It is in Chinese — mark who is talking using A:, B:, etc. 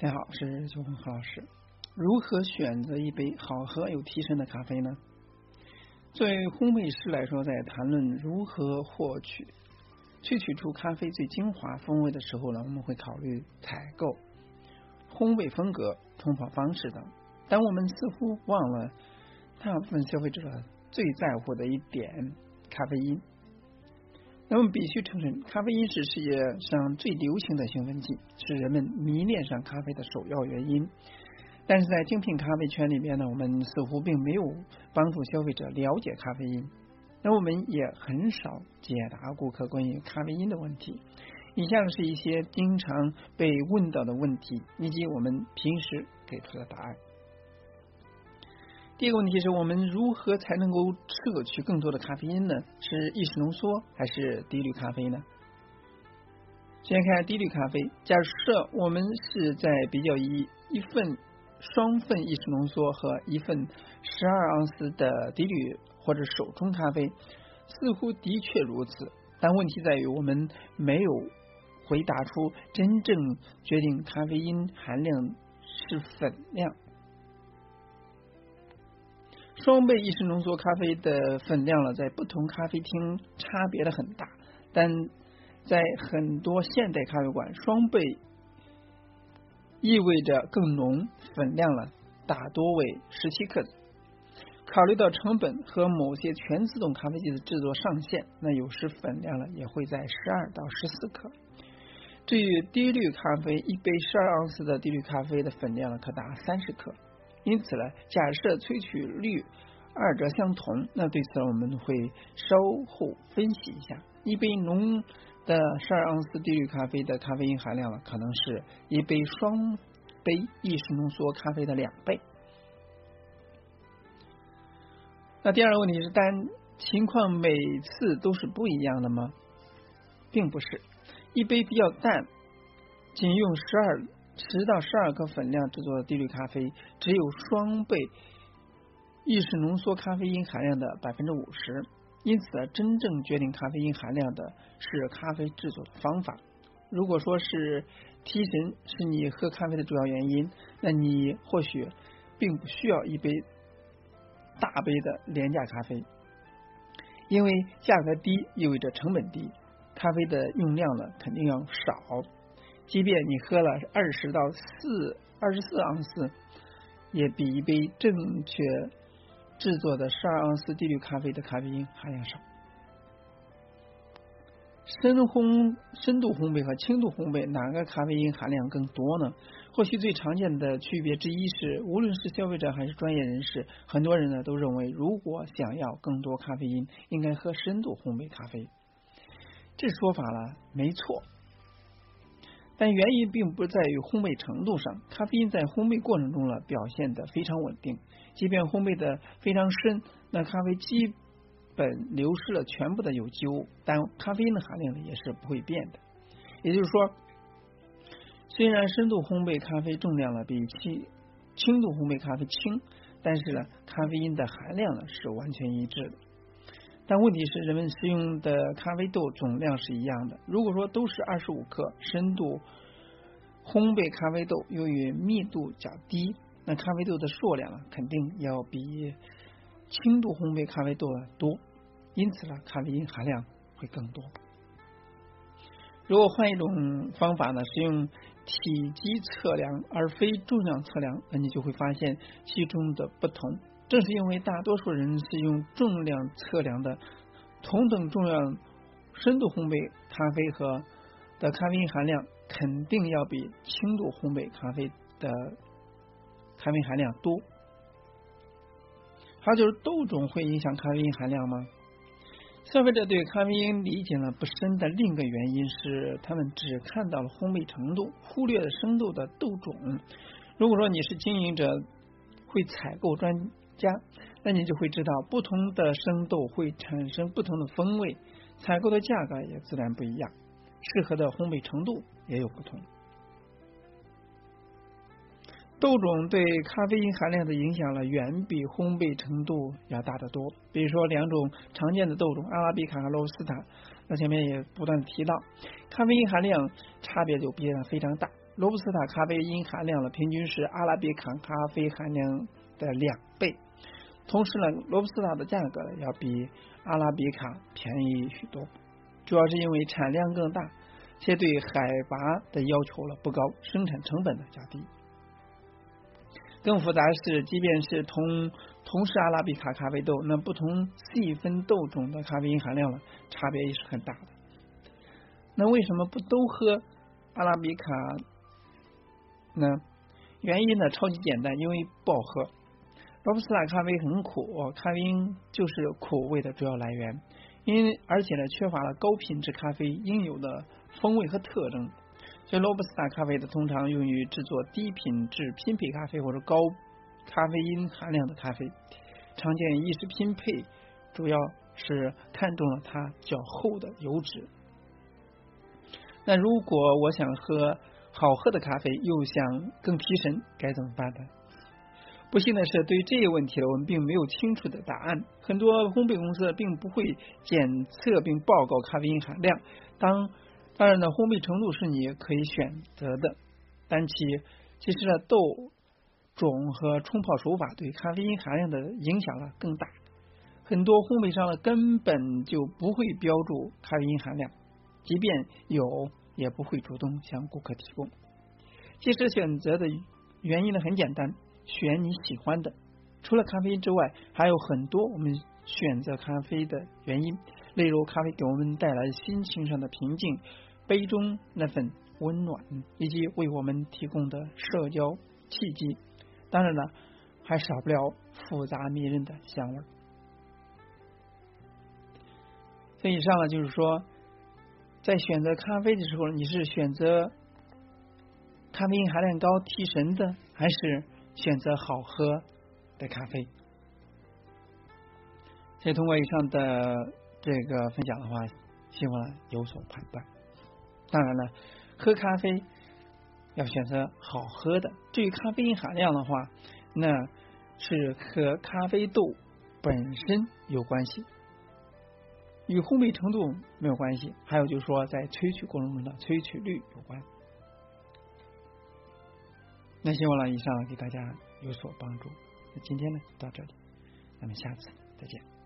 A: 大家好，我是九峰何老师。如何选择一杯好喝有提神的咖啡呢？作为烘焙师来说，在谈论如何获取、萃取出咖啡最精华风味的时候呢，我们会考虑采购、烘焙风格、冲泡方式等。但我们似乎忘了大部分消费者最在乎的一点——咖啡因。那么必须承认，咖啡因是世界上最流行的兴奋剂，是人们迷恋上咖啡的首要原因。但是在精品咖啡圈里面呢，我们似乎并没有帮助消费者了解咖啡因，那我们也很少解答顾客关于咖啡因的问题。以下是一些经常被问到的问题，以及我们平时给出的答案。第一个问题是我们如何才能够摄取更多的咖啡因呢？是意式浓缩还是低滤咖啡呢？先看低滤咖啡。假设我们是在比较一一份双份意式浓缩和一份十二盎司的低滤或者手冲咖啡，似乎的确如此。但问题在于我们没有回答出真正决定咖啡因含量是粉量。双倍意式浓缩咖啡的粉量呢，在不同咖啡厅差别的很大，但在很多现代咖啡馆，双倍意味着更浓，粉量呢大多为十七克。考虑到成本和某些全自动咖啡机的制作上限，那有时粉量呢也会在十二到十四克。至于低滤咖啡，一杯十二盎司的低滤咖啡的粉量呢可达三十克。因此呢，假设萃取率二者相同，那对此我们会稍后分析一下。一杯浓的十二盎司低滤咖啡的咖啡因含量呢，可能是一杯双杯意式浓缩咖啡的两倍。那第二个问题是，但情况每次都是不一样的吗？并不是，一杯比较淡，仅用十二。十到十二克粉量制作的低滤咖啡，只有双倍意式浓缩咖啡因含量的百分之五十。因此，真正决定咖啡因含量的是咖啡制作的方法。如果说是提神是你喝咖啡的主要原因，那你或许并不需要一杯大杯的廉价咖啡，因为价格低意味着成本低，咖啡的用量呢肯定要少。即便你喝了二十到四二十四盎司，也比一杯正确制作的十二盎司低滤咖啡的咖啡因含量少。深烘、深度烘焙和轻度烘焙哪个咖啡因含量更多呢？或许最常见的区别之一是，无论是消费者还是专业人士，很多人呢都认为，如果想要更多咖啡因，应该喝深度烘焙咖啡。这说法呢，没错。但原因并不在于烘焙程度上，咖啡因在烘焙过程中呢表现的非常稳定，即便烘焙的非常深，那咖啡基本流失了全部的有机物，但咖啡因的含量呢也是不会变的。也就是说，虽然深度烘焙咖啡重量呢比轻轻度烘焙咖啡轻，但是呢咖啡因的含量呢是完全一致的。但问题是，人们使用的咖啡豆总量是一样的。如果说都是二十五克深度烘焙咖啡豆，由于密度较低，那咖啡豆的数量呢，肯定要比轻度烘焙咖啡豆多，因此呢，咖啡因含量会更多。如果换一种方法呢，使用体积测量而非重量测量，那你就会发现其中的不同。正是因为大多数人是用重量测量的，同等重量深度烘焙咖啡和的咖啡因含量肯定要比轻度烘焙咖啡的咖啡含量多。还有就是豆种会影响咖啡因含量吗？消费者对咖啡因理解呢不深的另一个原因是，他们只看到了烘焙程度，忽略了深度的豆种。如果说你是经营者，会采购专。家，那你就会知道，不同的生豆会产生不同的风味，采购的价格也自然不一样，适合的烘焙程度也有不同。豆种对咖啡因含量的影响呢，远比烘焙程度要大得多。比如说，两种常见的豆种阿拉比卡和罗布斯塔，那前面也不断提到，咖啡因含量差别就变得非常大。罗布斯塔咖啡因含量呢，平均是阿拉比卡咖啡含量的两倍。同时呢，罗布斯塔的价格呢要比阿拉比卡便宜许多，主要是因为产量更大，且对海拔的要求了不高，生产成本呢较低。更复杂的是，即便是同同是阿拉比卡咖啡豆，那不同细分豆种的咖啡因含量呢，差别也是很大的。那为什么不都喝阿拉比卡呢？原因呢超级简单，因为不好喝。罗布斯塔咖啡很苦，咖啡因就是苦味的主要来源，因为而且呢缺乏了高品质咖啡应有的风味和特征。所以罗布斯塔咖啡的通常用于制作低品质拼配咖啡或者高咖啡因含量的咖啡。常见意式拼配主要是看中了它较厚的油脂。那如果我想喝好喝的咖啡，又想更提神，该怎么办呢？不幸的是，对于这些问题呢，我们并没有清楚的答案。很多烘焙公司并不会检测并报告咖啡因含量。当当然呢，烘焙程度是你可以选择的，但其其实呢，豆种和冲泡手法对咖啡因含量的影响呢更大。很多烘焙商呢根本就不会标注咖啡因含量。即便有，也不会主动向顾客提供。其实选择的原因呢很简单，选你喜欢的。除了咖啡之外，还有很多我们选择咖啡的原因，例如咖啡给我们带来心情上的平静，杯中那份温暖，以及为我们提供的社交契机。当然了，还少不了复杂迷人的香味。所以以上呢，就是说。在选择咖啡的时候，你是选择咖啡因含量高提神的，还是选择好喝的咖啡？所以通过以上的这个分享的话，希望有所判断。当然了，喝咖啡要选择好喝的。至于咖啡因含量的话，那是和咖啡豆本身有关系。与烘焙程度没有关系，还有就是说，在萃取过程中的萃取率有关。那希望呢，以上给大家有所帮助。那今天呢，到这里，咱们下次再见。